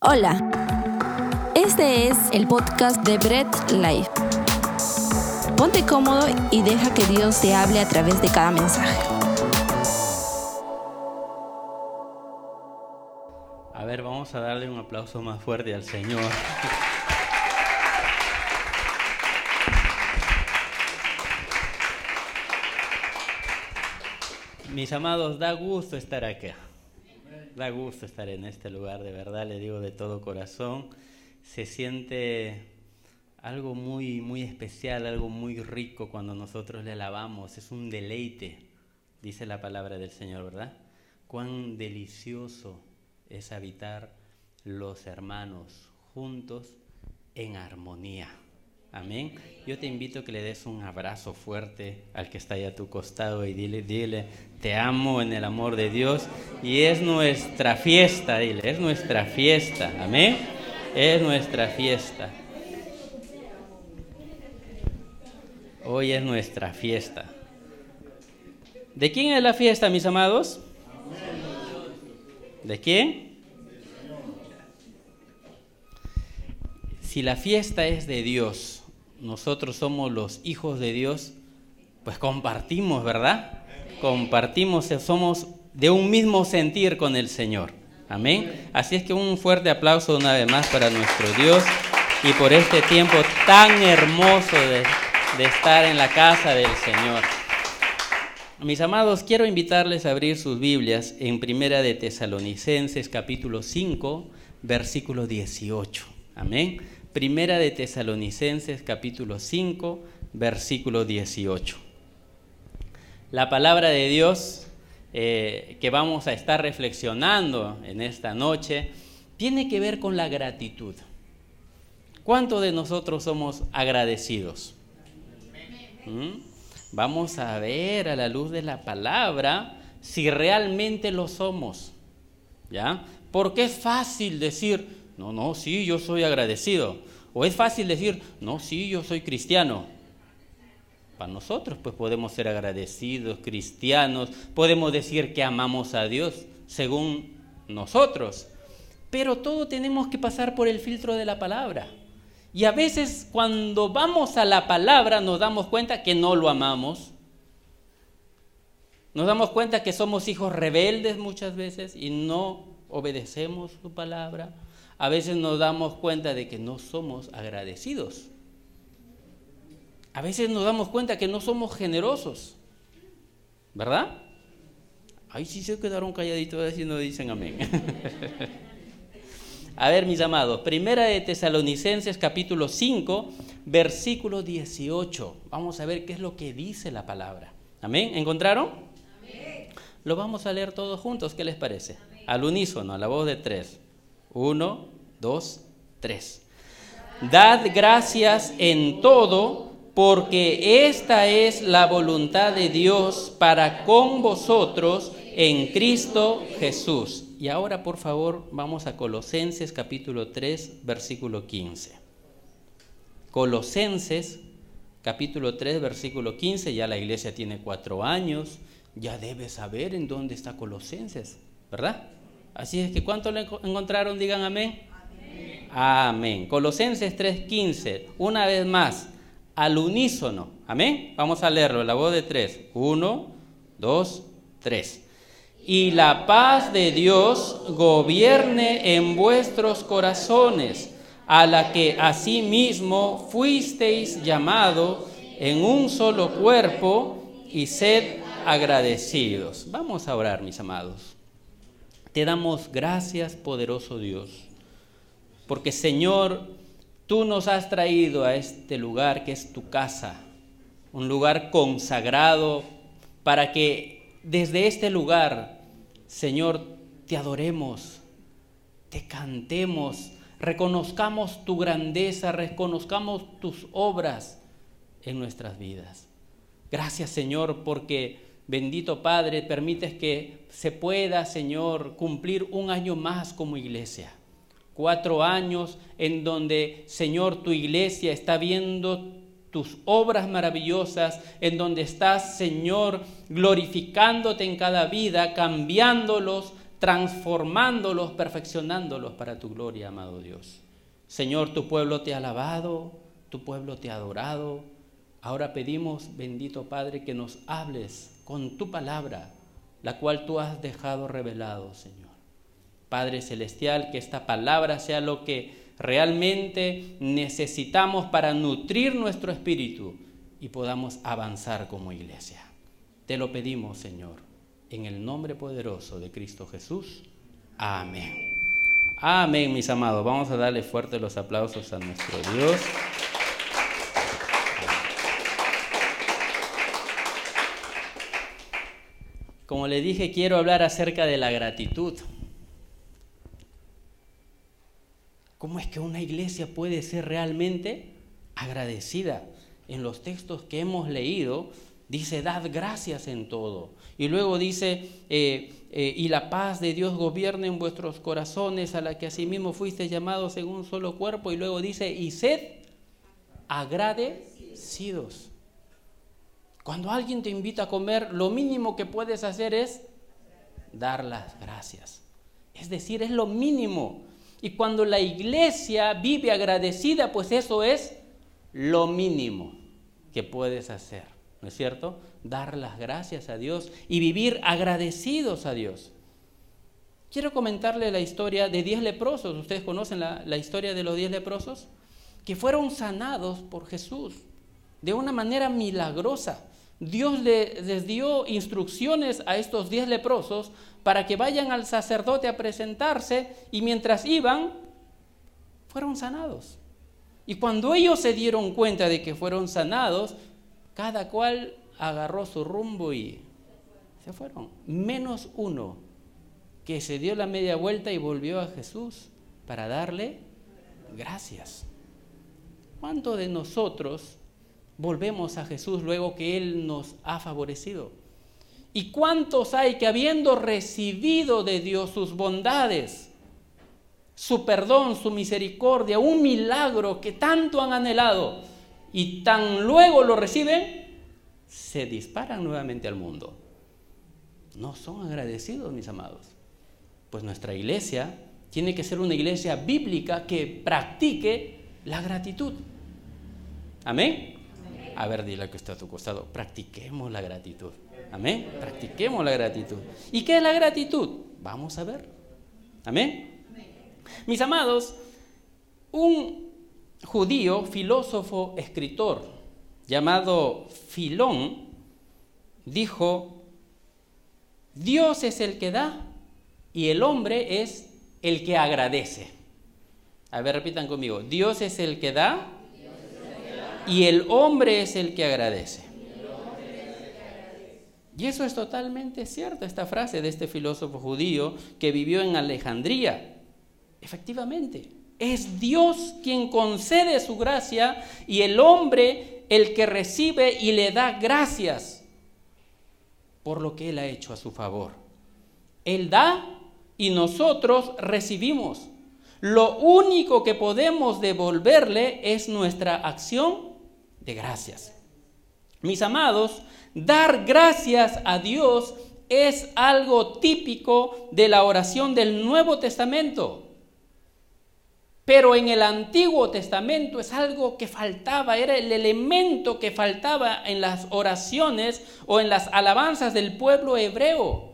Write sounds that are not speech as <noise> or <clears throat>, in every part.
Hola, este es el podcast de Bread Life. Ponte cómodo y deja que Dios te hable a través de cada mensaje. A ver, vamos a darle un aplauso más fuerte al Señor. Mis amados, da gusto estar acá. Da gusto estar en este lugar, de verdad, le digo de todo corazón. Se siente algo muy, muy especial, algo muy rico cuando nosotros le alabamos. Es un deleite, dice la palabra del Señor, ¿verdad? Cuán delicioso es habitar los hermanos juntos en armonía. Amén. Yo te invito a que le des un abrazo fuerte al que está ahí a tu costado y dile, dile, te amo en el amor de Dios y es nuestra fiesta, dile, es nuestra fiesta. Amén. Es nuestra fiesta. Hoy es nuestra fiesta. ¿De quién es la fiesta, mis amados? ¿De quién? Si la fiesta es de Dios, nosotros somos los hijos de Dios, pues compartimos, ¿verdad? Compartimos, somos de un mismo sentir con el Señor. Amén. Así es que un fuerte aplauso una vez más para nuestro Dios y por este tiempo tan hermoso de, de estar en la casa del Señor. Mis amados, quiero invitarles a abrir sus Biblias en Primera de Tesalonicenses capítulo 5, versículo 18. Amén. Primera de Tesalonicenses capítulo 5, versículo 18. La palabra de Dios eh, que vamos a estar reflexionando en esta noche tiene que ver con la gratitud. ¿Cuántos de nosotros somos agradecidos? ¿Mm? Vamos a ver a la luz de la palabra si realmente lo somos. ¿Ya? Porque es fácil decir, no, no, sí, yo soy agradecido. O es fácil decir, no, sí, yo soy cristiano. Para nosotros, pues podemos ser agradecidos, cristianos, podemos decir que amamos a Dios según nosotros. Pero todo tenemos que pasar por el filtro de la palabra. Y a veces cuando vamos a la palabra nos damos cuenta que no lo amamos. Nos damos cuenta que somos hijos rebeldes muchas veces y no obedecemos su palabra a veces nos damos cuenta de que no somos agradecidos. A veces nos damos cuenta que no somos generosos. ¿Verdad? Ay, sí se quedaron calladitos y no dicen amén. <laughs> a ver, mis amados, primera de Tesalonicenses capítulo 5, versículo 18. Vamos a ver qué es lo que dice la palabra. Amén. ¿Encontraron? Amén. Lo vamos a leer todos juntos, ¿qué les parece? Al unísono, a la voz de tres. Uno, dos, tres. Dad gracias en todo, porque esta es la voluntad de Dios para con vosotros en Cristo Jesús. Y ahora, por favor, vamos a Colosenses capítulo 3, versículo 15. Colosenses capítulo 3, versículo 15, ya la iglesia tiene cuatro años, ya debe saber en dónde está Colosenses, ¿verdad? Así es que ¿cuánto le encontraron? Digan amén. Amén. amén. Colosenses 3:15, una vez más, al unísono. Amén. Vamos a leerlo, la voz de tres. Uno, dos, tres. Y la paz de Dios gobierne en vuestros corazones, a la que asimismo fuisteis llamado en un solo cuerpo y sed agradecidos. Vamos a orar, mis amados. Te damos gracias, poderoso Dios, porque Señor, tú nos has traído a este lugar que es tu casa, un lugar consagrado para que desde este lugar, Señor, te adoremos, te cantemos, reconozcamos tu grandeza, reconozcamos tus obras en nuestras vidas. Gracias, Señor, porque Bendito Padre, permites que se pueda, Señor, cumplir un año más como iglesia. Cuatro años en donde, Señor, tu iglesia está viendo tus obras maravillosas, en donde estás, Señor, glorificándote en cada vida, cambiándolos, transformándolos, perfeccionándolos para tu gloria, amado Dios. Señor, tu pueblo te ha alabado, tu pueblo te ha adorado. Ahora pedimos, bendito Padre, que nos hables con tu palabra, la cual tú has dejado revelado, Señor. Padre Celestial, que esta palabra sea lo que realmente necesitamos para nutrir nuestro espíritu y podamos avanzar como iglesia. Te lo pedimos, Señor, en el nombre poderoso de Cristo Jesús. Amén. Amén, mis amados. Vamos a darle fuerte los aplausos a nuestro Dios. Como le dije, quiero hablar acerca de la gratitud. ¿Cómo es que una iglesia puede ser realmente agradecida? En los textos que hemos leído, dice, dad gracias en todo. Y luego dice, eh, eh, y la paz de Dios gobierne en vuestros corazones, a la que asimismo fuiste llamados en un solo cuerpo. Y luego dice, y sed agradecidos. Cuando alguien te invita a comer, lo mínimo que puedes hacer es dar las gracias. Es decir, es lo mínimo. Y cuando la iglesia vive agradecida, pues eso es lo mínimo que puedes hacer. ¿No es cierto? Dar las gracias a Dios y vivir agradecidos a Dios. Quiero comentarle la historia de diez leprosos. ¿Ustedes conocen la, la historia de los diez leprosos? Que fueron sanados por Jesús de una manera milagrosa. Dios les dio instrucciones a estos diez leprosos para que vayan al sacerdote a presentarse y mientras iban, fueron sanados. Y cuando ellos se dieron cuenta de que fueron sanados, cada cual agarró su rumbo y se fueron. Menos uno que se dio la media vuelta y volvió a Jesús para darle gracias. ¿Cuánto de nosotros volvemos a Jesús luego que Él nos ha favorecido. ¿Y cuántos hay que habiendo recibido de Dios sus bondades, su perdón, su misericordia, un milagro que tanto han anhelado y tan luego lo reciben, se disparan nuevamente al mundo? No son agradecidos, mis amados. Pues nuestra iglesia tiene que ser una iglesia bíblica que practique la gratitud. Amén. A ver, dile que está a tu costado. Practiquemos la gratitud. Amén. Practiquemos la gratitud. ¿Y qué es la gratitud? Vamos a ver. Amén. Mis amados, un judío, filósofo, escritor, llamado Filón, dijo, Dios es el que da y el hombre es el que agradece. A ver, repitan conmigo. Dios es el que da y el hombre es el que agradece. Y eso es totalmente cierto, esta frase de este filósofo judío que vivió en Alejandría. Efectivamente, es Dios quien concede su gracia y el hombre el que recibe y le da gracias por lo que Él ha hecho a su favor. Él da y nosotros recibimos. Lo único que podemos devolverle es nuestra acción gracias. Mis amados, dar gracias a Dios es algo típico de la oración del Nuevo Testamento. Pero en el Antiguo Testamento es algo que faltaba, era el elemento que faltaba en las oraciones o en las alabanzas del pueblo hebreo.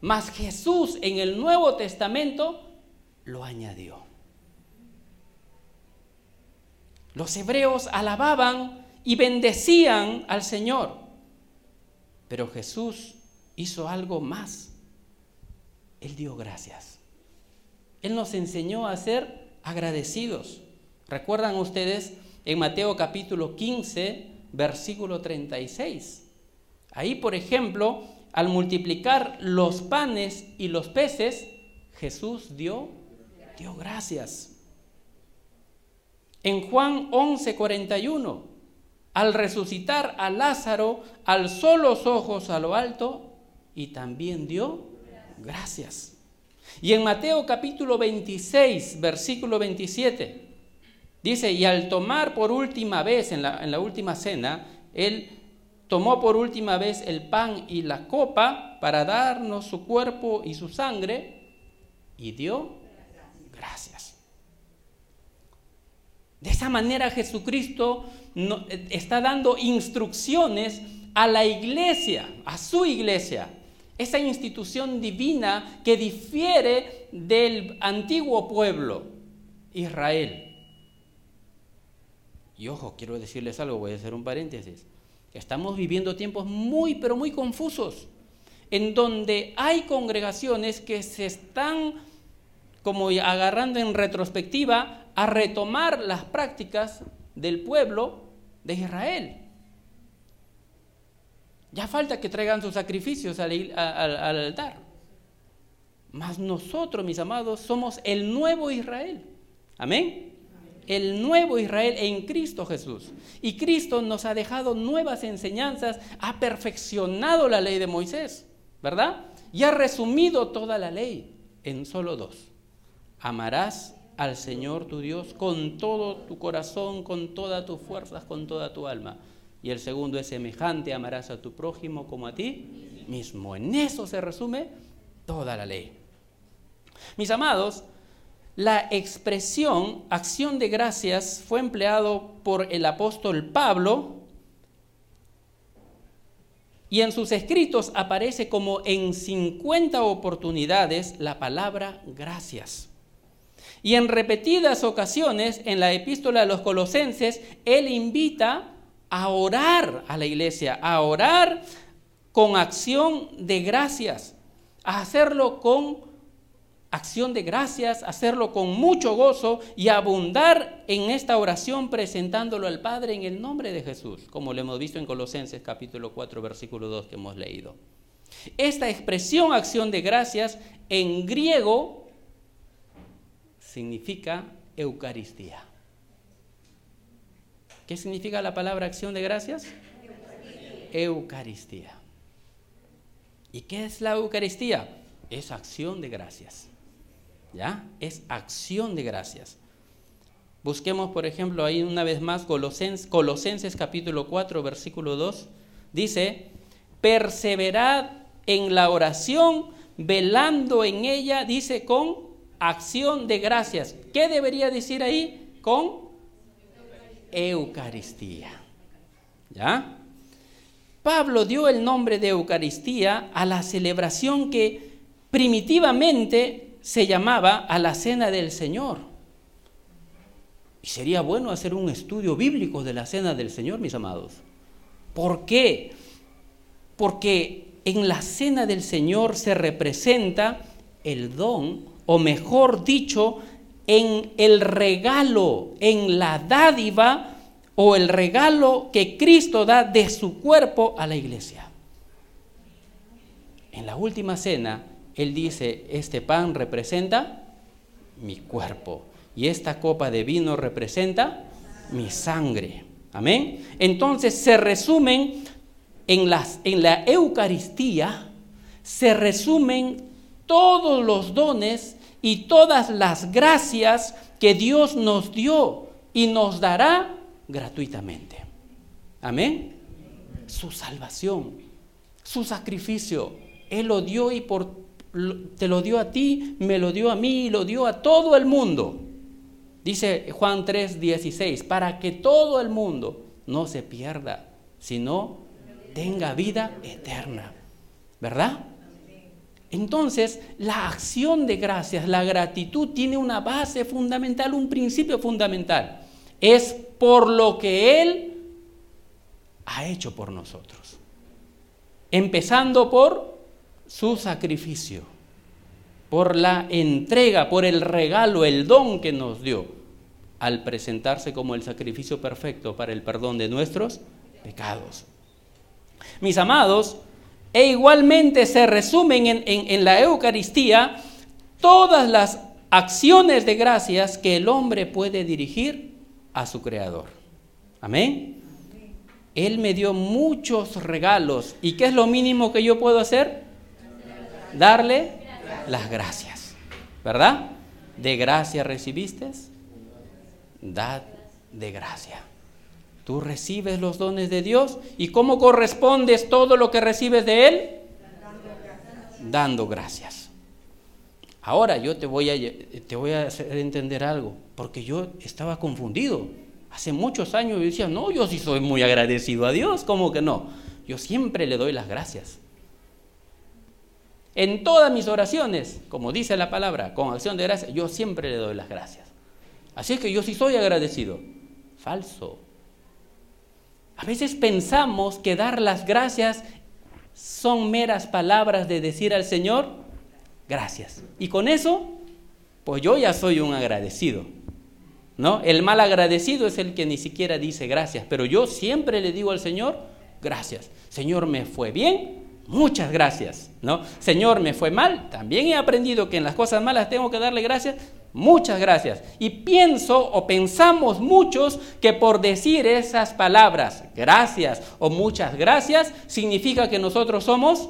Mas Jesús en el Nuevo Testamento lo añadió. Los hebreos alababan y bendecían al Señor. Pero Jesús hizo algo más. Él dio gracias. Él nos enseñó a ser agradecidos. ¿Recuerdan ustedes en Mateo capítulo 15, versículo 36? Ahí, por ejemplo, al multiplicar los panes y los peces, Jesús dio, dio gracias. En Juan 11:41, al resucitar a Lázaro, alzó los ojos a lo alto y también dio gracias. Y en Mateo capítulo 26, versículo 27, dice, y al tomar por última vez en la, en la última cena, él tomó por última vez el pan y la copa para darnos su cuerpo y su sangre y dio gracias. De esa manera Jesucristo está dando instrucciones a la iglesia, a su iglesia, esa institución divina que difiere del antiguo pueblo, Israel. Y ojo, quiero decirles algo, voy a hacer un paréntesis. Estamos viviendo tiempos muy, pero muy confusos, en donde hay congregaciones que se están como agarrando en retrospectiva a retomar las prácticas del pueblo de Israel. Ya falta que traigan sus sacrificios al, al altar. Mas nosotros, mis amados, somos el nuevo Israel. Amén el nuevo Israel en Cristo Jesús. Y Cristo nos ha dejado nuevas enseñanzas, ha perfeccionado la ley de Moisés, ¿verdad? Y ha resumido toda la ley en solo dos. Amarás al Señor tu Dios con todo tu corazón, con todas tus fuerzas, con toda tu alma. Y el segundo es semejante, amarás a tu prójimo como a ti mismo. En eso se resume toda la ley. Mis amados, la expresión acción de gracias fue empleado por el apóstol Pablo y en sus escritos aparece como en 50 oportunidades la palabra gracias. Y en repetidas ocasiones en la epístola de los colosenses, él invita a orar a la iglesia, a orar con acción de gracias, a hacerlo con acción de gracias, hacerlo con mucho gozo y abundar en esta oración presentándolo al Padre en el nombre de Jesús, como lo hemos visto en Colosenses capítulo 4, versículo 2 que hemos leído. Esta expresión acción de gracias en griego significa Eucaristía. ¿Qué significa la palabra acción de gracias? Eucaristía. Eucaristía. ¿Y qué es la Eucaristía? Es acción de gracias. ¿ya? Es acción de gracias. Busquemos, por ejemplo, ahí una vez más Colosenses, Colosenses capítulo 4, versículo 2. Dice, perseverad en la oración, velando en ella, dice, con acción de gracias. ¿Qué debería decir ahí? Con Eucaristía. ¿Ya? Pablo dio el nombre de Eucaristía a la celebración que primitivamente se llamaba a la cena del Señor. Y sería bueno hacer un estudio bíblico de la cena del Señor, mis amados. ¿Por qué? Porque en la cena del Señor se representa el don, o mejor dicho, en el regalo, en la dádiva o el regalo que Cristo da de su cuerpo a la iglesia. En la última cena, él dice, este pan representa mi cuerpo y esta copa de vino representa mi sangre. Amén. Entonces se resumen en, las, en la Eucaristía, se resumen todos los dones y todas las gracias que Dios nos dio y nos dará gratuitamente. Amén. Su salvación, su sacrificio, Él lo dio y por te lo dio a ti, me lo dio a mí y lo dio a todo el mundo. Dice Juan 3, 16, para que todo el mundo no se pierda, sino tenga vida eterna. ¿Verdad? Entonces, la acción de gracias, la gratitud tiene una base fundamental, un principio fundamental. Es por lo que Él ha hecho por nosotros. Empezando por su sacrificio, por la entrega, por el regalo, el don que nos dio al presentarse como el sacrificio perfecto para el perdón de nuestros pecados. Mis amados, e igualmente se resumen en, en la Eucaristía todas las acciones de gracias que el hombre puede dirigir a su Creador. Amén. Él me dio muchos regalos. ¿Y qué es lo mínimo que yo puedo hacer? darle las gracias. ¿Verdad? De gracia recibiste, dad de gracia. Tú recibes los dones de Dios y cómo correspondes todo lo que recibes de Él? dando gracias. Ahora yo te voy a, te voy a hacer entender algo, porque yo estaba confundido. Hace muchos años yo decía, no, yo sí soy muy agradecido a Dios, ¿cómo que no? Yo siempre le doy las gracias. En todas mis oraciones, como dice la palabra, con acción de gracias, yo siempre le doy las gracias. Así es que yo sí soy agradecido. Falso. A veces pensamos que dar las gracias son meras palabras de decir al Señor, gracias. Y con eso, pues yo ya soy un agradecido. ¿No? El mal agradecido es el que ni siquiera dice gracias, pero yo siempre le digo al Señor, gracias. Señor, me fue bien, muchas gracias, ¿no? Señor, me fue mal, también he aprendido que en las cosas malas tengo que darle gracias, muchas gracias. Y pienso o pensamos muchos que por decir esas palabras, gracias o muchas gracias, significa que nosotros somos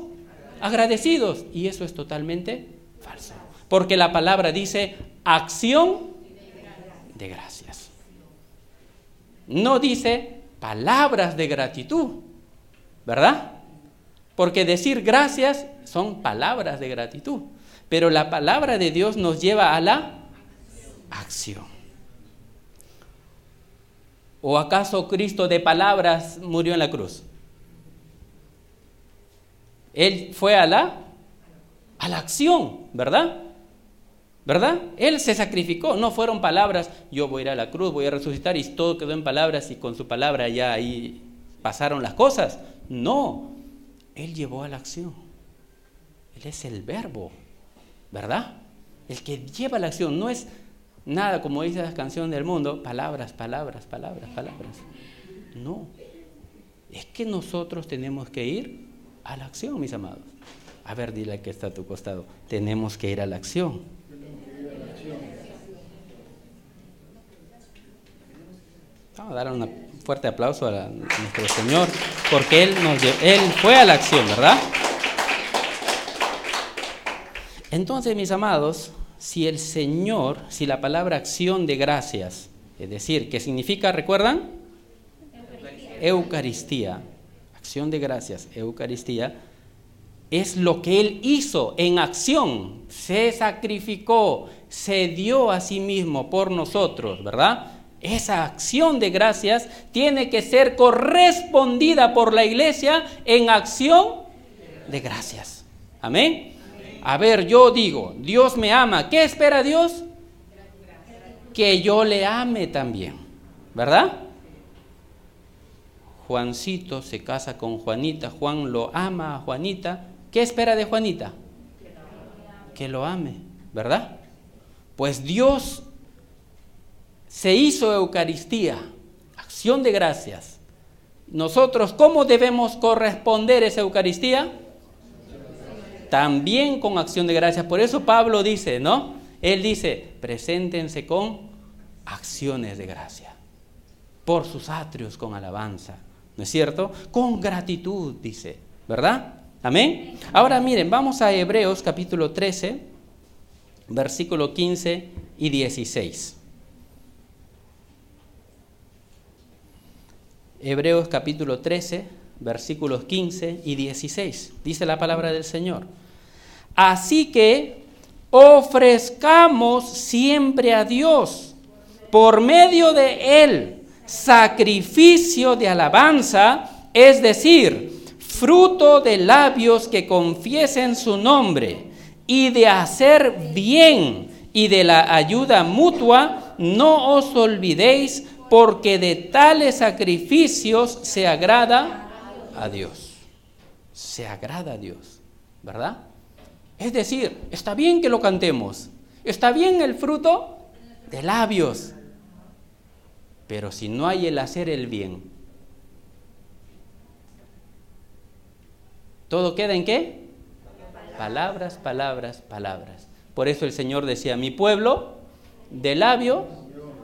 agradecidos. Y eso es totalmente falso. Porque la palabra dice acción de gracias. No dice palabras de gratitud, ¿verdad? Porque decir gracias son palabras de gratitud. Pero la palabra de Dios nos lleva a la acción. ¿O acaso Cristo de palabras murió en la cruz? Él fue a la, a la acción, ¿verdad? ¿Verdad? Él se sacrificó, no fueron palabras, yo voy a ir a la cruz, voy a resucitar y todo quedó en palabras y con su palabra ya ahí pasaron las cosas. No, Él llevó a la acción. Él es el verbo, ¿verdad? El que lleva la acción, no es nada como dice la canción del mundo, palabras, palabras, palabras, palabras. No, es que nosotros tenemos que ir a la acción, mis amados. A ver, dile que está a tu costado, tenemos que ir a la acción. Vamos a dar un fuerte aplauso a, nuestro Señor, porque Él, nos, Él fue a la acción, ¿verdad? Entonces, mis amados, si el Señor, si la palabra acción de gracias, es decir, ¿qué significa, recuerdan? Eucaristía, acción de gracias, Eucaristía, es lo que Él hizo en acción, se sacrificó, se dio a sí mismo por nosotros, ¿verdad? esa acción de gracias tiene que ser correspondida por la iglesia en acción de gracias. Amén. A ver, yo digo, Dios me ama. ¿Qué espera Dios? Que yo le ame también. ¿Verdad? Juancito se casa con Juanita, Juan lo ama a Juanita. ¿Qué espera de Juanita? Que lo ame, ¿verdad? Pues Dios se hizo Eucaristía, acción de gracias. Nosotros, ¿cómo debemos corresponder esa Eucaristía? También con acción de gracias. Por eso Pablo dice, ¿no? Él dice, preséntense con acciones de gracia, por sus atrios con alabanza, ¿no es cierto? Con gratitud, dice, ¿verdad? Amén. Ahora miren, vamos a Hebreos capítulo 13, versículo 15 y 16. Hebreos capítulo 13, versículos 15 y 16. Dice la palabra del Señor. Así que ofrezcamos siempre a Dios por medio de Él sacrificio de alabanza, es decir, fruto de labios que confiesen su nombre y de hacer bien y de la ayuda mutua, no os olvidéis porque de tales sacrificios se agrada a Dios. Se agrada a Dios, ¿verdad? Es decir, está bien que lo cantemos, está bien el fruto de labios, pero si no hay el hacer el bien, ¿todo queda en qué? Palabras, palabras, palabras. Por eso el Señor decía, mi pueblo de labio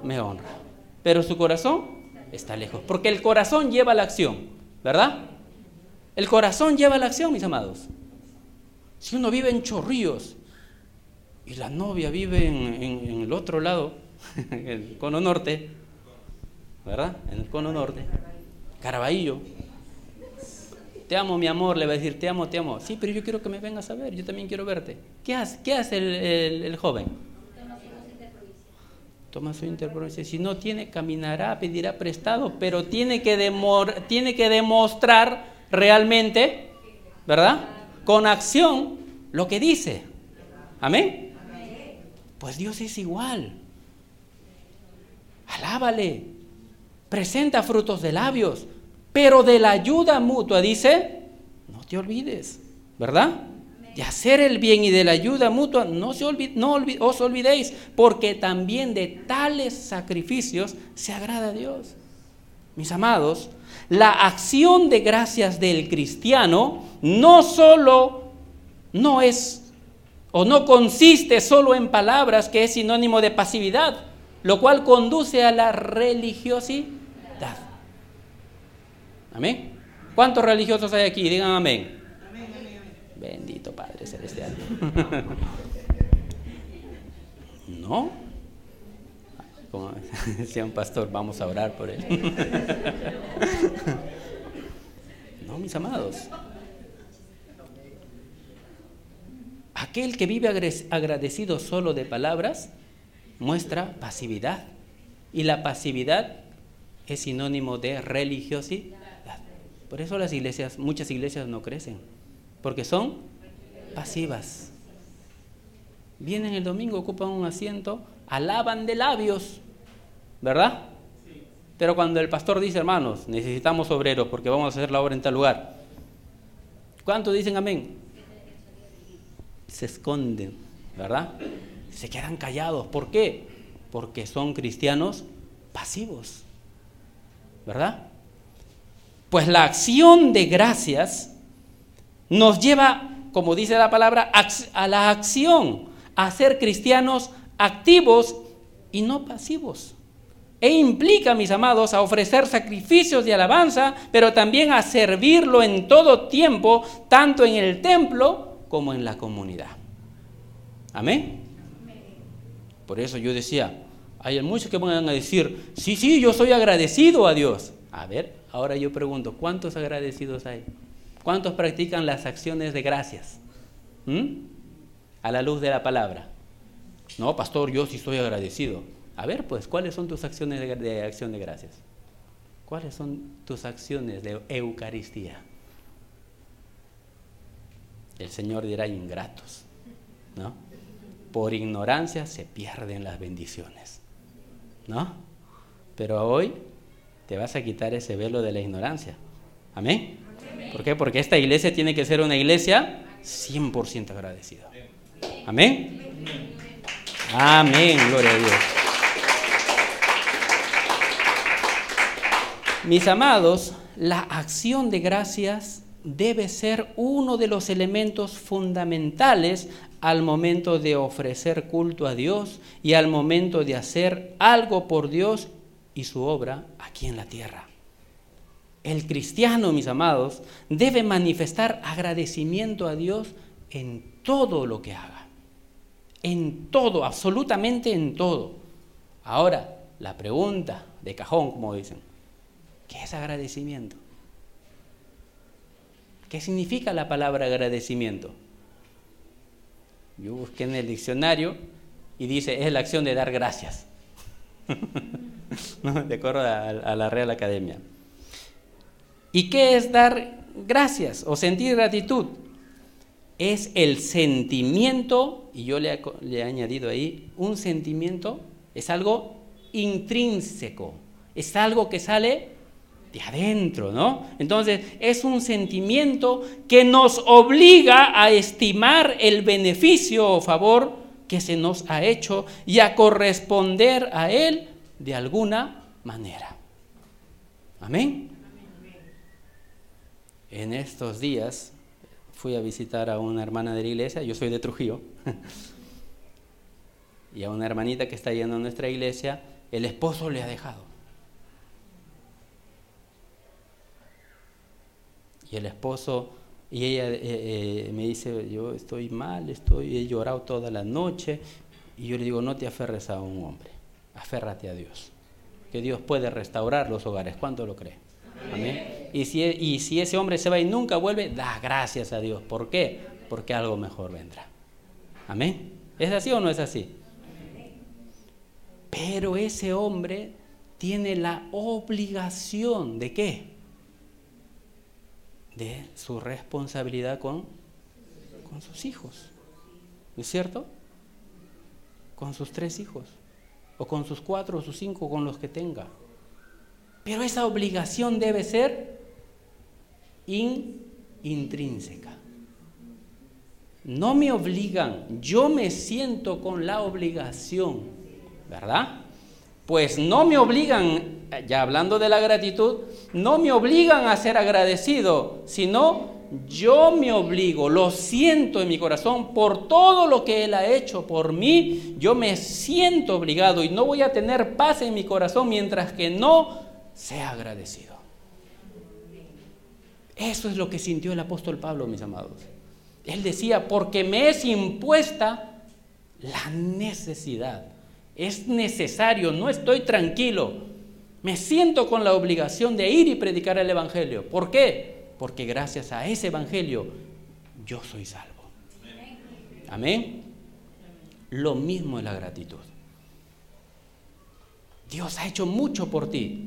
me honra pero su corazón está lejos. Porque el corazón lleva la acción, ¿verdad? El corazón lleva la acción, mis amados. Si uno vive en Chorrillos y la novia vive en, el otro lado, en <laughs> el cono norte, ¿verdad? En el cono norte, Caraballo. te amo mi amor, le va a decir, te amo, te amo. Sí, pero yo quiero que me vengas a ver, yo también quiero verte. ¿Qué hace, qué hace el, joven? Toma su interprovincia. Si no tiene, caminará, pedirá prestado, pero tiene que, tiene que demostrar realmente, ¿verdad? Con acción lo que dice. Amén. Pues Dios es igual. Alábale. Presenta frutos de labios. Pero de la ayuda mutua, dice, no te olvides, ¿verdad? De hacer el bien y de la ayuda mutua, no, se no os olvidéis, porque también de tales sacrificios se agrada a Dios. Mis amados, la acción de gracias del cristiano no solo no es o no consiste solo en palabras, que es sinónimo de pasividad, lo cual conduce a la religiosidad. Amén. ¿Cuántos religiosos hay aquí? Digan amén. Bendito Padre Celestial. <laughs> ¿No? Como <laughs> decía un pastor, vamos a orar por él. <laughs> Mis amados. Aquel que vive agradecido solo de palabras muestra pasividad. Y la pasividad es sinónimo de religiosidad. Por eso las iglesias, muchas iglesias no crecen, porque son pasivas. Vienen el domingo, ocupan un asiento, alaban de labios, ¿verdad? Pero cuando el pastor dice, hermanos, necesitamos obreros porque vamos a hacer la obra en tal lugar, ¿cuántos dicen amén? se esconden, ¿verdad? Se quedan callados. ¿Por qué? Porque son cristianos pasivos, ¿verdad? Pues la acción de gracias nos lleva, como dice la palabra, a la acción, a ser cristianos activos y no pasivos. E implica, mis amados, a ofrecer sacrificios de alabanza, pero también a servirlo en todo tiempo, tanto en el templo como en la comunidad. Amén. Por eso yo decía, hay muchos que van a decir, sí, sí, yo soy agradecido a Dios. A ver, ahora yo pregunto, ¿cuántos agradecidos hay? ¿Cuántos practican las acciones de gracias? ¿Mm? A la luz de la palabra. No, pastor, yo sí estoy agradecido. A ver, pues, ¿cuáles son tus acciones de, acción de gracias? ¿Cuáles son tus acciones de Eucaristía? el Señor dirá ingratos, ¿no? Por ignorancia se pierden las bendiciones, ¿no? Pero hoy te vas a quitar ese velo de la ignorancia. ¿Amén? ¿Por qué? Porque esta iglesia tiene que ser una iglesia 100% agradecida. ¿Amén? Amén, gloria a Dios. Mis amados, la acción de gracias debe ser uno de los elementos fundamentales al momento de ofrecer culto a Dios y al momento de hacer algo por Dios y su obra aquí en la tierra. El cristiano, mis amados, debe manifestar agradecimiento a Dios en todo lo que haga. En todo, absolutamente en todo. Ahora, la pregunta de cajón, como dicen, ¿qué es agradecimiento? ¿Qué significa la palabra agradecimiento? Yo busqué en el diccionario y dice, es la acción de dar gracias. <laughs> De acuerdo a, la Real Academia. ¿Y qué es dar gracias o sentir gratitud? Es el sentimiento, y yo le, he añadido ahí, un sentimiento es algo intrínseco, es algo que sale de adentro, ¿no? Entonces es un sentimiento que nos obliga a estimar el beneficio o favor que se nos ha hecho y a corresponder a él de alguna manera. Amén. En estos días fui a visitar a una hermana de la iglesia, yo soy de Trujillo, <laughs> y a una hermanita que está yendo a nuestra iglesia, el esposo le ha dejado. Y el esposo, y ella eh, eh, me dice, yo estoy mal, estoy, he llorado toda la noche. Y yo le digo, no te aferres a un hombre, aférrate a Dios. Que Dios puede restaurar los hogares. ¿Cuánto lo cree? Amén. Y si, y si ese hombre se va y nunca vuelve, da gracias a Dios. ¿Por qué? Porque algo mejor vendrá. Amén. ¿Es así o no es así? Pero ese hombre tiene la obligación de qué? De su responsabilidad con, con sus hijos. ¿No es cierto? Con sus tres hijos. O con sus cuatro o sus cinco, con los que tenga. Pero esa obligación debe ser intrínseca. No me obligan, yo me siento con la obligación, ¿verdad? Pues no me obligan, ya hablando de la gratitud, no me obligan a ser agradecido, sino yo me obligo, lo siento en mi corazón por todo lo que Él ha hecho por mí, yo me siento obligado y no voy a tener paz en mi corazón mientras que no sea agradecido. Eso es lo que sintió el apóstol Pablo, mis amados. Él decía, porque me es impuesta la necesidad. Es necesario, no estoy tranquilo. Me siento con la obligación de ir y predicar el Evangelio. ¿Por qué? Porque gracias a ese Evangelio yo soy salvo. Amén. Lo mismo es la gratitud. Dios ha hecho mucho por ti.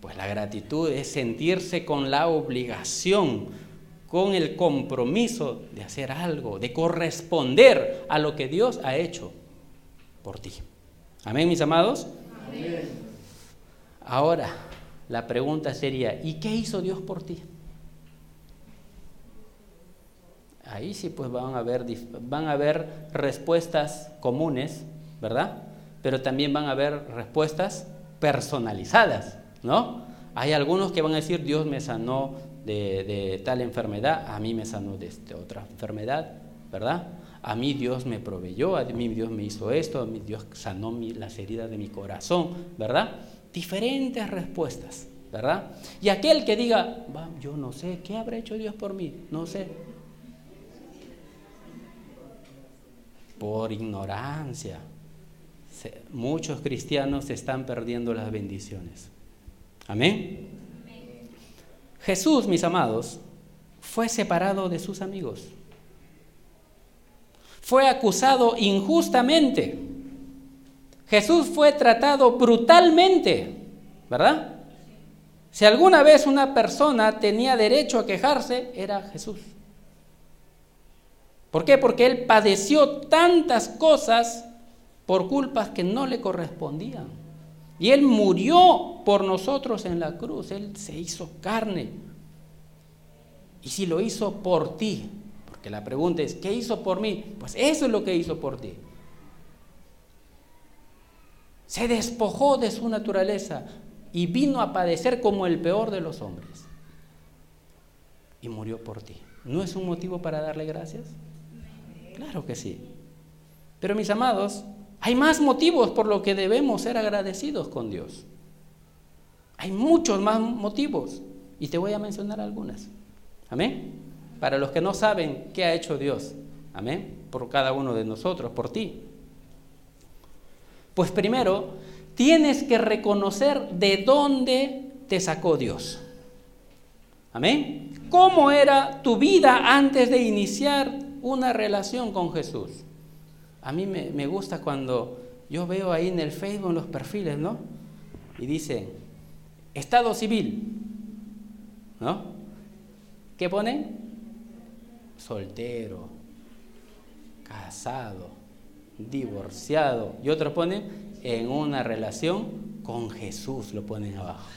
Pues la gratitud es sentirse con la obligación con el compromiso de hacer algo, de corresponder a lo que Dios ha hecho por ti. Amén, mis amados. Ahora, la pregunta sería, ¿y qué hizo Dios por ti? Ahí sí pues van a haber, van a haber respuestas comunes, ¿verdad? Pero también van a haber respuestas personalizadas, ¿no? Hay algunos que van a decir, Dios me sanó de, tal enfermedad, a mí me sanó de esta otra enfermedad, ¿verdad? A mí Dios me proveyó, a mí Dios me hizo esto, a mí Dios sanó las heridas de mi corazón, ¿verdad? Diferentes respuestas, ¿verdad? Y aquel que diga, yo no sé, ¿qué habrá hecho Dios por mí? No sé. Por ignorancia. Muchos cristianos están perdiendo las bendiciones. Amén. Jesús, mis amados, fue separado de sus amigos. Fue acusado injustamente. Jesús fue tratado brutalmente, ¿verdad? Si alguna vez una persona tenía derecho a quejarse, era Jesús. ¿Por qué? Porque él padeció tantas cosas por culpas que no le correspondían. Y Él murió por nosotros en la cruz. Él se hizo carne. Y si lo hizo por ti, porque la pregunta es, ¿qué hizo por mí? Pues eso es lo que hizo por ti. Se despojó de su naturaleza y vino a padecer como el peor de los hombres. Y murió por ti. ¿No es un motivo para darle gracias? Claro que sí. Pero mis amados, hay más motivos por los que debemos ser agradecidos con Dios. Hay muchos más motivos y te voy a mencionar algunas. Amén. Para los que no saben qué ha hecho Dios. Amén. Por cada uno de nosotros, por ti. Pues primero, tienes que reconocer de dónde te sacó Dios. Amén. ¿Cómo era tu vida antes de iniciar una relación con Jesús? A mí me, gusta cuando yo veo ahí en el Facebook los perfiles, ¿no? Y dice, Estado civil, ¿no? ¿Qué ponen? Soltero, casado, divorciado. Y otros ponen en una relación con Jesús, lo ponen abajo.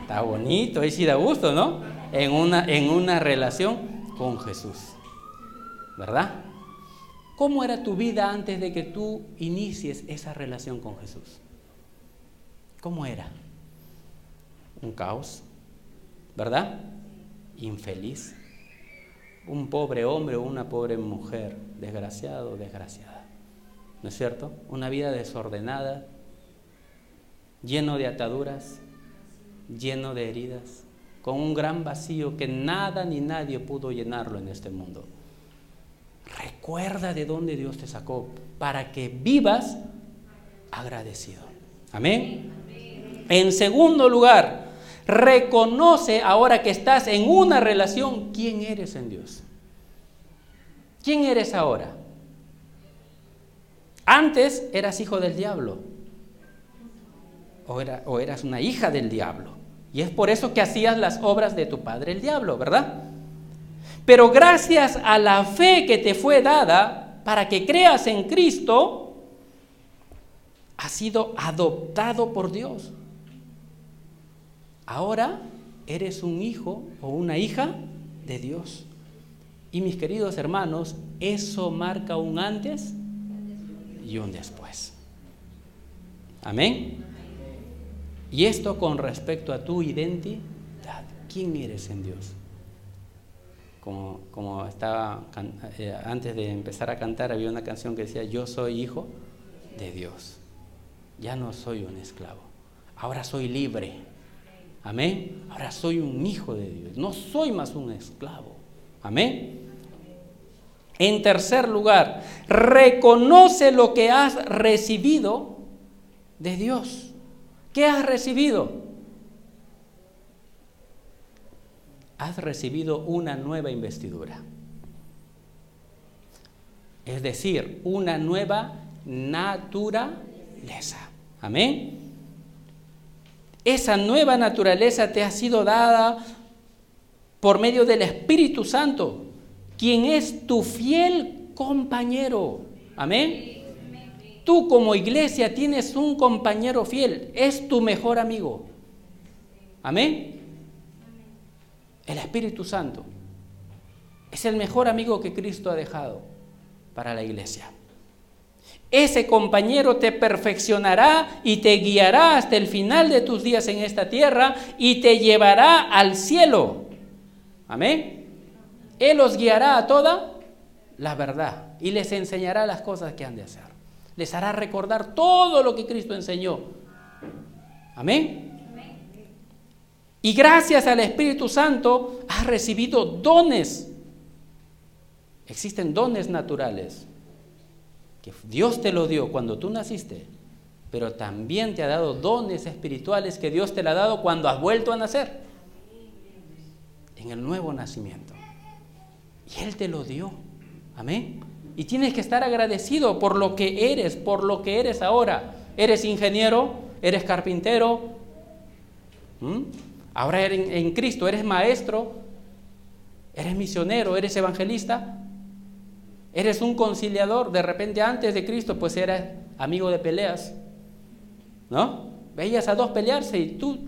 Está bonito, ahí sí da gusto, ¿no? En una, en una relación con Jesús. ¿Verdad? ¿Cómo era tu vida antes de que tú inicies esa relación con Jesús? ¿Cómo era? Un caos, ¿verdad? Infeliz. Un pobre hombre o una pobre mujer, desgraciado o desgraciada. ¿No es cierto? Una vida desordenada, lleno de ataduras, lleno de heridas, con un gran vacío que nada ni nadie pudo llenarlo en este mundo. Recuerda de dónde Dios te sacó para que vivas agradecido. Amén. En segundo lugar, Reconoce ahora que estás en una relación quién eres en Dios. ¿Quién eres ahora? Antes eras hijo del diablo o, o eras una hija del diablo. Y es por eso que hacías las obras de tu padre el diablo, ¿verdad? Pero gracias a la fe que te fue dada para que creas en Cristo, has sido adoptado por Dios. Ahora eres un hijo o una hija de Dios. Y mis queridos hermanos, eso marca un antes y un después. Amén. Y esto con respecto a tu identidad. ¿Quién eres en Dios? Como, como estaba eh, antes de empezar a cantar, había una canción que decía, yo soy hijo de Dios. Ya no soy un esclavo. Ahora soy libre. Amén. Ahora soy un hijo de Dios. No soy más un esclavo. Amén. En tercer lugar, reconoce lo que has recibido de Dios. ¿Qué has recibido? Has recibido una nueva investidura. Es decir, una nueva naturaleza. Amén. Esa nueva naturaleza te ha sido dada por medio del Espíritu Santo, quien es tu fiel compañero. Amén. Tú como iglesia tienes un compañero fiel, es tu mejor amigo. Amén. El Espíritu Santo es el mejor amigo que Cristo ha dejado para la iglesia. Ese compañero te perfeccionará y te guiará hasta el final de tus días en esta tierra y te llevará al cielo. Amén. Él os guiará a toda la verdad y les enseñará las cosas que han de hacer les hará recordar todo lo que Cristo enseñó. Amén. Y gracias al Espíritu Santo has recibido dones. Existen dones naturales que Dios te lo dio cuando tú naciste, pero también te ha dado dones espirituales que Dios te lo ha dado cuando has vuelto a nacer, en el nuevo nacimiento. Y Él te lo dio. Amén. Y tienes que estar agradecido por lo que eres, por lo que eres ahora. Eres ingeniero, eres carpintero, ahora eres en, Cristo, eres maestro, eres misionero, eres evangelista, eres un conciliador. De repente antes de Cristo pues eras amigo de peleas, ¿no? Veías a dos pelearse y tú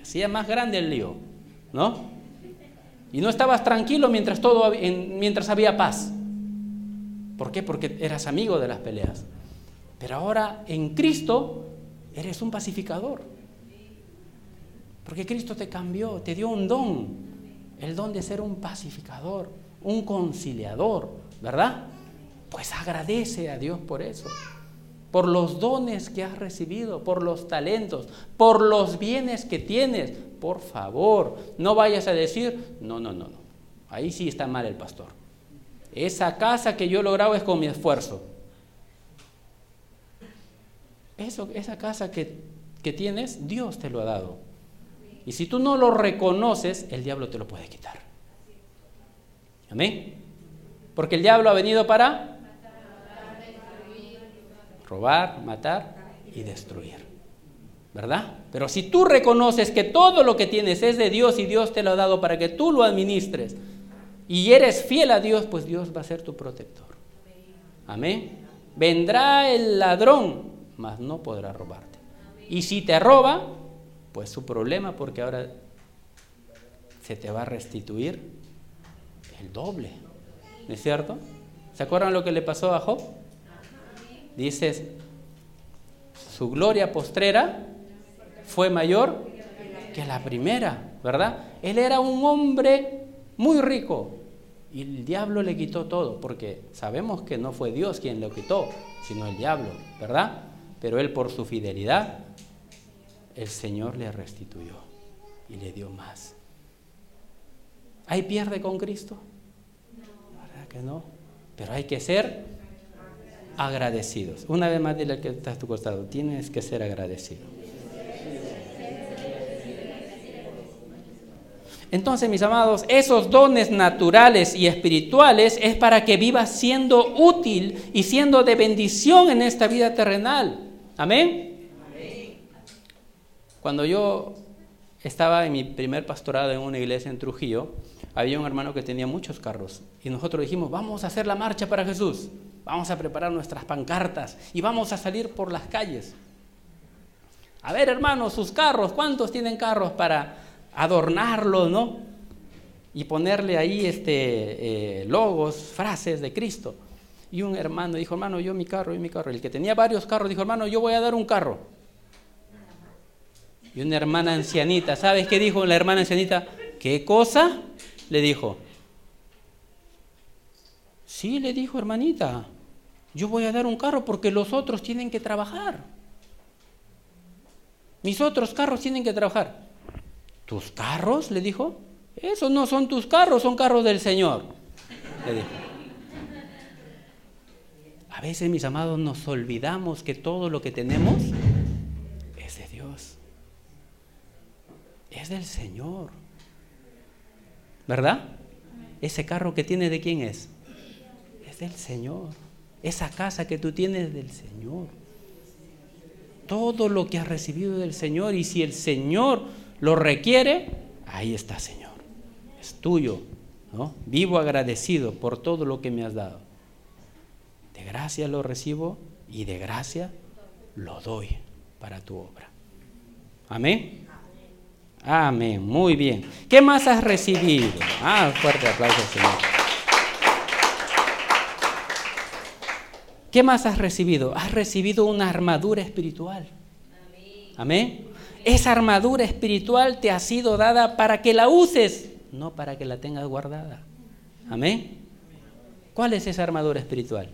hacías más grande el lío, ¿no? Y no estabas tranquilo mientras, todo, mientras había paz. ¿Por qué? Porque eras amigo de las peleas. Pero ahora en Cristo eres un pacificador. Porque Cristo te cambió, te dio un don. El don de ser un pacificador, un conciliador, ¿verdad? Pues agradece a Dios por eso. Por los dones que has recibido, por los talentos, por los bienes que tienes. Por favor, no vayas a decir, no, no, no, no. Ahí sí está mal el pastor. Esa casa que yo he logrado es con mi esfuerzo. Eso, esa casa que, que tienes, Dios te lo ha dado. Y si tú no lo reconoces, el diablo te lo puede quitar. Amén. Porque el diablo ha venido para robar, matar y destruir. ¿Verdad? Pero si tú reconoces que todo lo que tienes es de Dios y Dios te lo ha dado para que tú lo administres, y eres fiel a Dios, pues Dios va a ser tu protector. Amén. Vendrá el ladrón, mas no podrá robarte. Y si te roba, pues su problema, porque ahora se te va a restituir el doble. ¿No es cierto? ¿Se acuerdan lo que le pasó a Job? Dices, su gloria postrera fue mayor que la primera, ¿verdad? Él era un hombre muy rico. Y el diablo le quitó todo, porque sabemos que no fue Dios quien lo quitó, sino el diablo, ¿verdad? Pero él por su fidelidad, el Señor le restituyó y le dio más. ¿Hay pierde con Cristo? ¿Verdad que no? Pero hay que ser agradecidos. Una vez más dile que está a tu costado, tienes que ser agradecido. Entonces, mis amados, esos dones naturales y espirituales es para que vivas siendo útil y siendo de bendición en esta vida terrenal. Amén. Cuando yo estaba en mi primer pastorado en una iglesia en Trujillo, había un hermano que tenía muchos carros y nosotros dijimos, vamos a hacer la marcha para Jesús, vamos a preparar nuestras pancartas y vamos a salir por las calles. A ver, hermanos, sus carros, ¿cuántos tienen carros para adornarlos, no? Y ponerle ahí este, eh, logos, frases de Cristo. Y un hermano dijo, hermano, yo mi carro, yo mi carro. El que tenía varios carros dijo, hermano, yo voy a dar un carro. Y una hermana ancianita, ¿sabes qué dijo la hermana ancianita? ¿Qué cosa? Le dijo. Sí, le dijo, hermanita, yo voy a dar un carro porque los otros tienen que trabajar. Mis otros carros tienen que trabajar. ¿Tus carros? le dijo. Esos no son tus carros, son carros del Señor. Le dijo. A veces, mis amados, nos olvidamos que todo lo que tenemos es de Dios. Es del Señor. ¿Verdad? Ese carro que tienes de quién es? Es del Señor. Esa casa que tú tienes es del Señor. Todo lo que has recibido del Señor y si el Señor lo requiere, ahí está, Señor. Es tuyo. ¿no? Vivo agradecido por todo lo que me has dado. De gracia lo recibo y de gracia lo doy para tu obra. Amén. Amén. Muy bien. ¿Qué más has recibido? Ah, fuerte aplauso, Señor. ¿Qué más has recibido? Has recibido una armadura espiritual. Amén. Esa armadura espiritual te ha sido dada para que la uses, no para que la tengas guardada. Amén. ¿Cuál es esa armadura espiritual?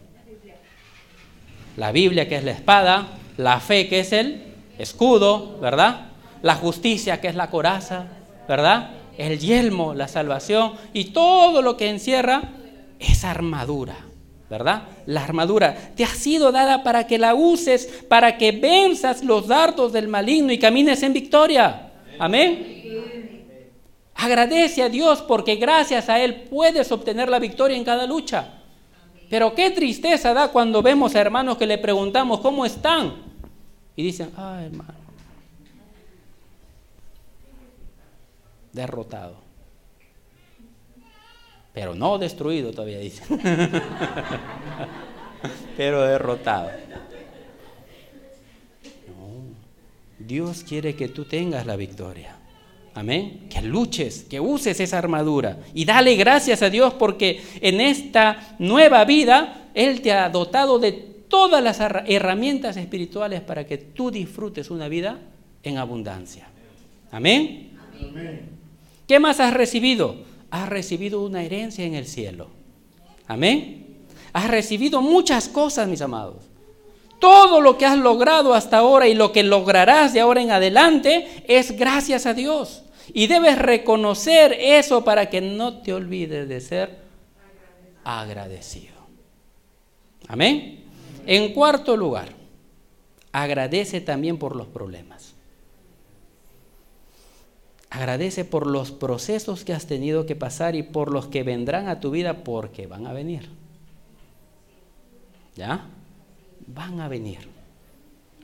La Biblia, que es la espada, la fe, que es el escudo, ¿verdad? La justicia, que es la coraza, ¿verdad? El yelmo, la salvación y todo lo que encierra esa armadura, ¿verdad? La armadura te ha sido dada para que la uses, para que venzas los dardos del maligno y camines en victoria. Amén. Agradece a Dios porque gracias a Él puedes obtener la victoria en cada lucha. Pero qué tristeza da cuando vemos a hermanos que le preguntamos cómo están. Y dicen, ah, hermano, derrotado. Pero no destruido todavía dicen. <laughs> Pero derrotado. No. Dios quiere que tú tengas la victoria. Amén. Que luches, que uses esa armadura. Y dale gracias a Dios porque en esta nueva vida Él te ha dotado de todas las herramientas espirituales para que tú disfrutes una vida en abundancia. Amén. ¿Qué más has recibido? Has recibido una herencia en el cielo. Amén. Has recibido muchas cosas, mis amados. Todo lo que has logrado hasta ahora y lo que lograrás de ahora en adelante es gracias a Dios. Y debes reconocer eso para que no te olvides de ser agradecido. Amén. En cuarto lugar, agradece también por los problemas. Agradece por los procesos que has tenido que pasar y por los que vendrán a tu vida porque van a venir. ¿Ya? van a venir.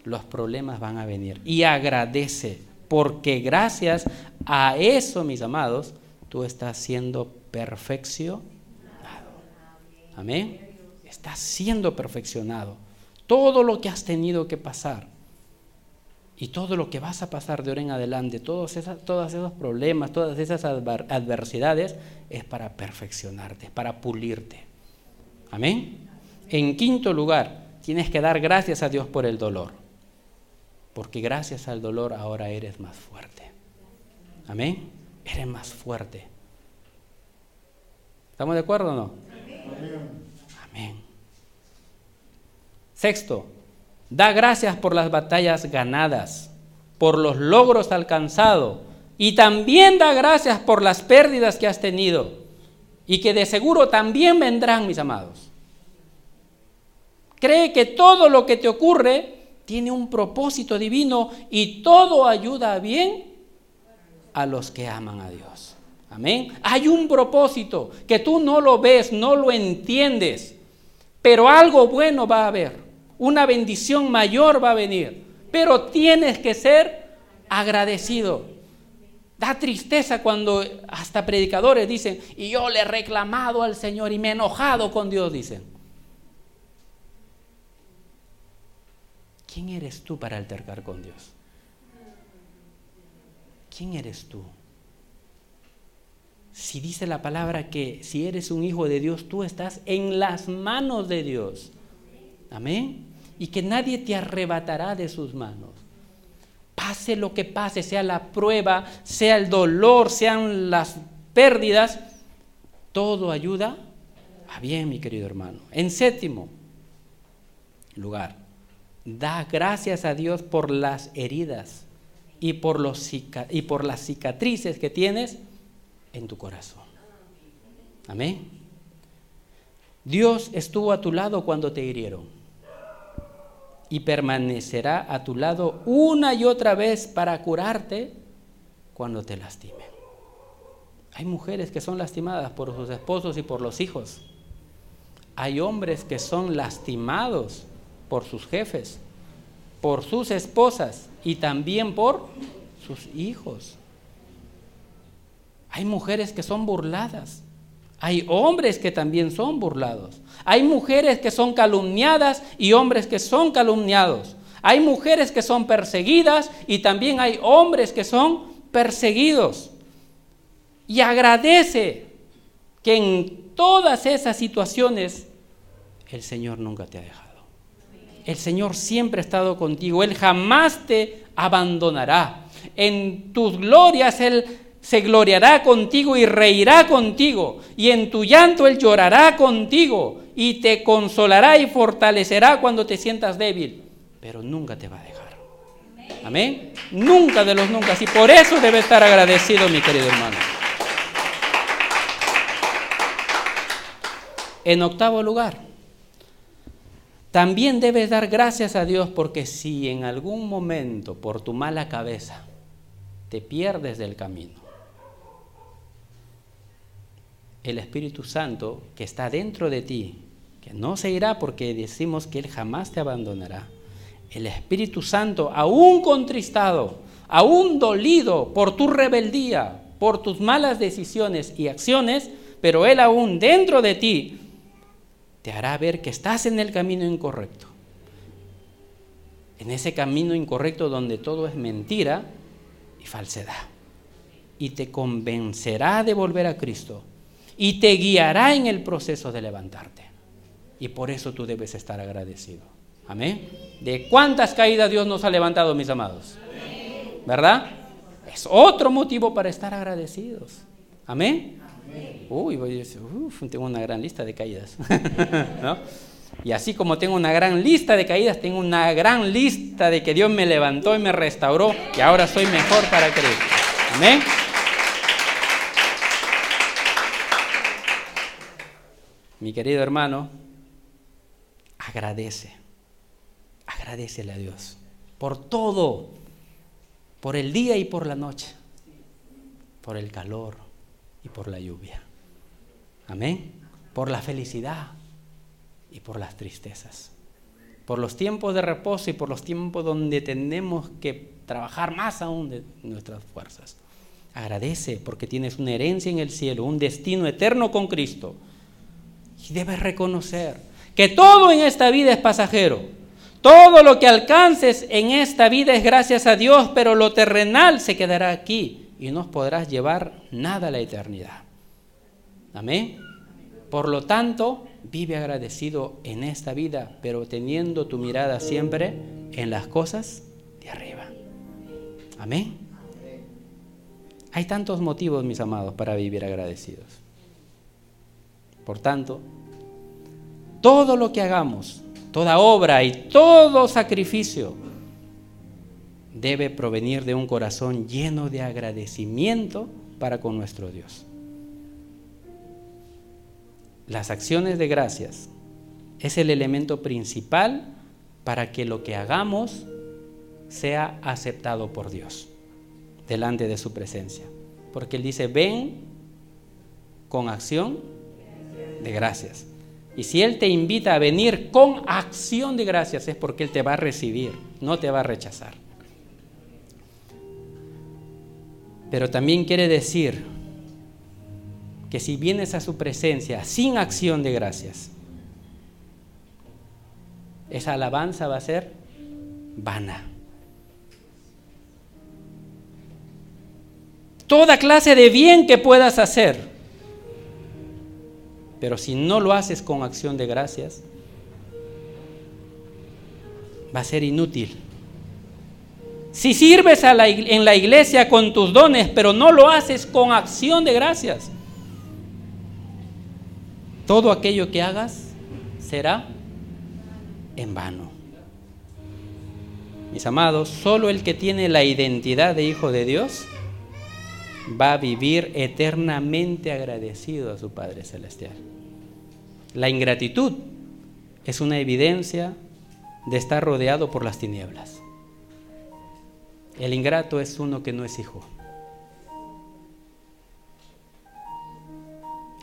Los problemas van a venir. Y agradece, porque gracias a eso, mis amados, tú estás siendo perfeccionado. Amén. Estás siendo perfeccionado. Todo lo que has tenido que pasar y todo lo que vas a pasar de ahora en adelante, todos, todos esos problemas, todas esas adversidades, es para perfeccionarte, para pulirte. Amén. En quinto lugar, Tienes que dar gracias a Dios por el dolor, porque gracias al dolor ahora eres más fuerte. Amén. Eres más fuerte. ¿Estamos de acuerdo o no? Amén. Sexto, da gracias por las batallas ganadas, por los logros alcanzados y también da gracias por las pérdidas que has tenido y que de seguro también vendrán, mis amados. Cree que todo lo que te ocurre tiene un propósito divino y todo ayuda bien a los que aman a Dios. Amén. Hay un propósito que tú no lo ves, no lo entiendes, pero algo bueno va a haber. Una bendición mayor va a venir. Pero tienes que ser agradecido. Da tristeza cuando hasta predicadores dicen, y yo le he reclamado al Señor y me he enojado con Dios, dicen. ¿Quién eres tú para altercar con Dios? ¿Quién eres tú? Si dice la palabra que si eres un hijo de Dios, tú estás en las manos de Dios. Amén. Y que nadie te arrebatará de sus manos. Pase lo que pase, sea la prueba, sea el dolor, sean las pérdidas, todo ayuda a bien, mi querido hermano. En séptimo lugar, da gracias a Dios por las heridas y por, los, y por las cicatrices que tienes en tu corazón. Amén. Dios estuvo a tu lado cuando te hirieron y permanecerá a tu lado una y otra vez para curarte cuando te lastimen. Hay mujeres que son lastimadas por sus esposos y por los hijos. Hay hombres que son lastimados por sus jefes, por sus esposas y también por sus hijos. Hay mujeres que son burladas. Hay hombres que también son burlados. Hay mujeres que son calumniadas y hombres que son calumniados. Hay mujeres que son perseguidas y también hay hombres que son perseguidos. Y agradece que en todas esas situaciones el Señor nunca te ha dejado. El Señor siempre ha estado contigo. Él jamás te abandonará. En tus glorias Él se gloriará contigo y reirá contigo, y en tu llanto Él llorará contigo, y te consolará y fortalecerá cuando te sientas débil, pero nunca te va a dejar. Amén. Nunca de los nunca. Y por eso debe estar agradecido, mi querido hermano. En octavo lugar, también debes dar gracias a Dios porque si en algún momento por tu mala cabeza te pierdes del camino, el Espíritu Santo que está dentro de ti, que no se irá porque decimos que Él jamás te abandonará. El Espíritu Santo, aún contristado, aún dolido por tu rebeldía, por tus malas decisiones y acciones, pero Él aún dentro de ti te hará ver que estás en el camino incorrecto. En ese camino incorrecto donde todo es mentira y falsedad. Y te convencerá de volver a Cristo y te guiará en el proceso de levantarte. Y por eso tú debes estar agradecido. Amén. ¿De cuántas caídas Dios nos ha levantado, mis amados? ¿Verdad? Es otro motivo para estar agradecidos. Amén. Uy, tengo una gran lista de caídas. <laughs> Y así como tengo una gran lista de caídas, tengo una gran lista de que Dios me levantó y me restauró y ahora soy mejor para creer. Amén. Mi querido hermano, agradece, agradecele a Dios por todo, por el día y por la noche, por el calor y por la lluvia. Amén. Por la felicidad y por las tristezas. Por los tiempos de reposo y por los tiempos donde tenemos que trabajar más aún de nuestras fuerzas. Agradece porque tienes una herencia en el cielo, un destino eterno con Cristo y debes reconocer que todo en esta vida es pasajero. Todo lo que alcances en esta vida es gracias a Dios, pero lo terrenal se quedará aquí y no podrás llevar nada a la eternidad. Amén. Por lo tanto, vive agradecido en esta vida, pero teniendo tu mirada siempre en las cosas de arriba. Amén. Hay tantos motivos, mis amados, para vivir agradecidos. Por tanto, todo lo que hagamos, toda obra y todo sacrificio debe provenir de un corazón lleno de agradecimiento para con nuestro Dios. Las acciones de gracias es el elemento principal para que lo que hagamos sea aceptado por Dios delante de su presencia. Porque Él dice, ven con acción de gracias. Y si Él te invita a venir con acción de gracias es porque Él te va a recibir, no te va a rechazar. Pero también quiere decir que si vienes a su presencia sin acción de gracias, esa alabanza va a ser vana. Toda clase de bien que puedas hacer, pero si no lo haces con acción de gracias, va a ser inútil. Si sirves en la iglesia con tus dones, pero no lo haces con acción de gracias, todo aquello que hagas será en vano. Mis amados, solo el que tiene la identidad de hijo de Dios va a vivir eternamente agradecido a su Padre Celestial. La ingratitud es una evidencia de estar rodeado por las tinieblas. El ingrato es uno que no es hijo.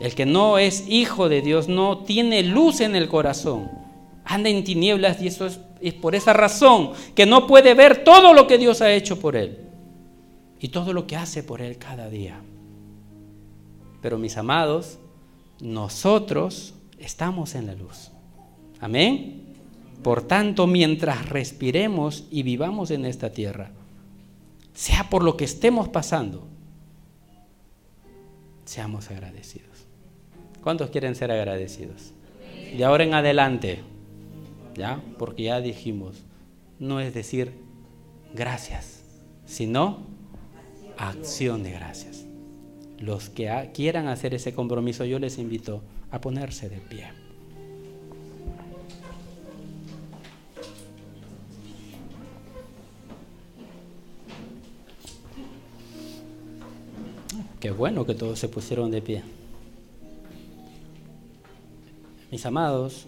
El que no es hijo de Dios no tiene luz en el corazón. Anda en tinieblas y eso es, es por esa razón que no puede ver todo lo que Dios ha hecho por él y todo lo que hace por él cada día. Pero mis amados, nosotros estamos en la luz. Amén. Por tanto, mientras respiremos y vivamos en esta tierra, sea por lo que estemos pasando, seamos agradecidos. ¿Cuántos quieren ser agradecidos? De ahora en adelante, ¿ya? Porque ya dijimos, no es decir gracias, sino acción de gracias. Los que quieran hacer ese compromiso, yo les invito a ponerse de pie. Qué bueno que todos se pusieron de pie. Mis amados,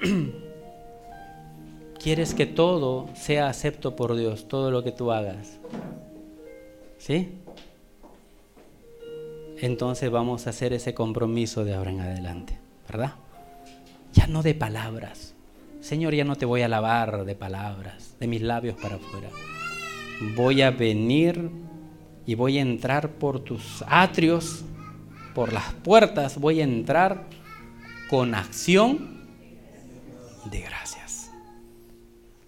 <clears throat> quieres que todo sea acepto por Dios, todo lo que tú hagas. ¿Sí? Entonces vamos a hacer ese compromiso de ahora en adelante, ¿verdad? Ya no de palabras. Señor, ya no te voy a alabar de palabras, de mis labios para afuera. Voy a venir y voy a entrar por tus atrios, por las puertas, voy a entrar con acción de gracias,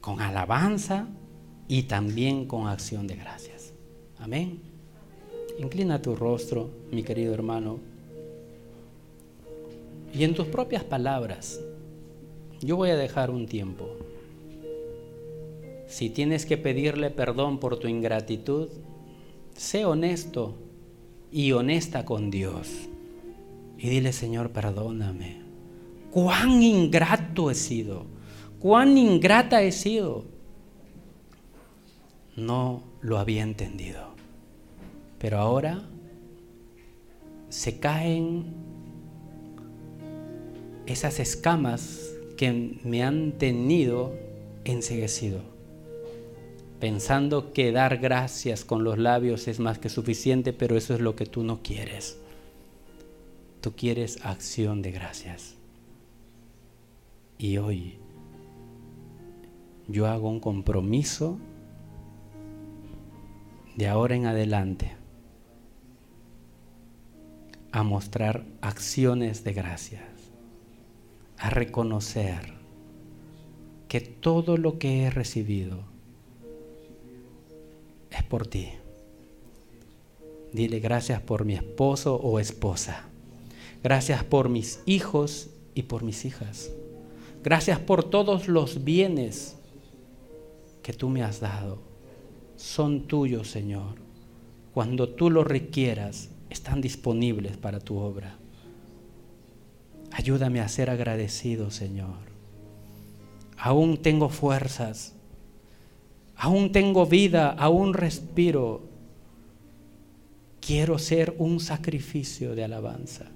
con alabanza y también con acción de gracias. Amén. Inclina tu rostro, mi querido hermano, y en tus propias palabras, yo voy a dejar un tiempo. Si tienes que pedirle perdón por tu ingratitud, sé honesto y honesta con Dios. Y dile, Señor, perdóname cuán ingrato he sido, cuán ingrata he sido. No lo había entendido. Pero ahora se caen esas escamas que me han tenido enseguecido, pensando que dar gracias con los labios es más que suficiente, pero eso es lo que tú no quieres. Tú quieres acción de gracias. Y hoy yo hago un compromiso de ahora en adelante a mostrar acciones de gracias, a reconocer que todo lo que he recibido es por ti. Dile gracias por mi esposo o esposa. Gracias por mis hijos y por mis hijas. Gracias por todos los bienes que tú me has dado. Son tuyos, Señor. Cuando tú los requieras, están disponibles para tu obra. Ayúdame a ser agradecido, Señor. Aún tengo fuerzas, aún tengo vida, aún respiro. Quiero ser un sacrificio de alabanza.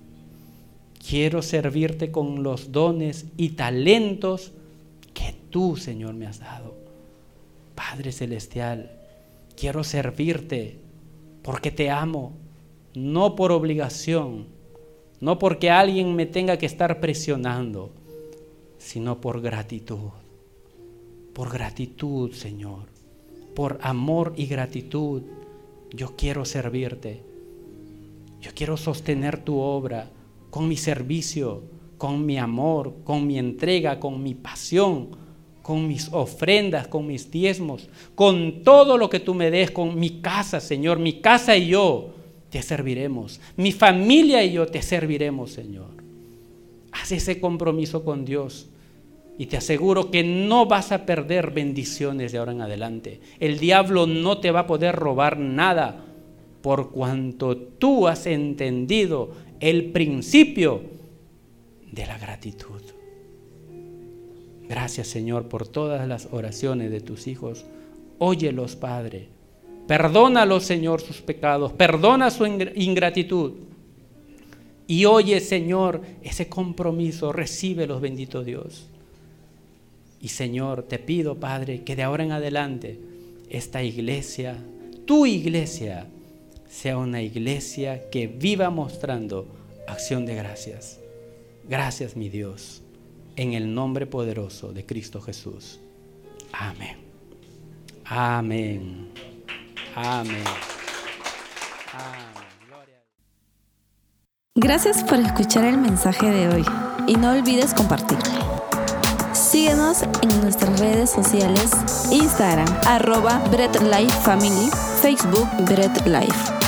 Quiero servirte con los dones y talentos que tú, Señor, me has dado. Padre Celestial, quiero servirte porque te amo, no por obligación, no porque alguien me tenga que estar presionando, sino por gratitud. Por gratitud, Señor. Por amor y gratitud. Yo quiero servirte. Yo quiero sostener tu obra con mi servicio, con mi amor, con mi entrega, con mi pasión, con mis ofrendas, con mis diezmos, con todo lo que tú me des, con mi casa, Señor, mi casa y yo te serviremos. Mi familia y yo te serviremos, Señor. Haz ese compromiso con Dios. Y te aseguro que no vas a perder bendiciones de ahora en adelante. El diablo no te va a poder robar nada por cuanto tú has entendido el principio de la gratitud. Gracias Señor por todas las oraciones de tus hijos. Óyelos, Padre. Perdónalos, Señor, sus pecados. Perdona su ingratitud. Y oye, Señor, ese compromiso. Recíbelos, bendito Dios. Y Señor, te pido, Padre, que de ahora en adelante esta iglesia, tu iglesia, sea una iglesia que viva mostrando acción de gracias. Gracias, mi Dios, en el nombre poderoso de Cristo Jesús. Amén. Amén. Amén. Gracias por escuchar el mensaje de hoy y no olvides compartirlo. Síguenos en nuestras redes sociales, Instagram, arroba Bread Life Family, Facebook Bread Life.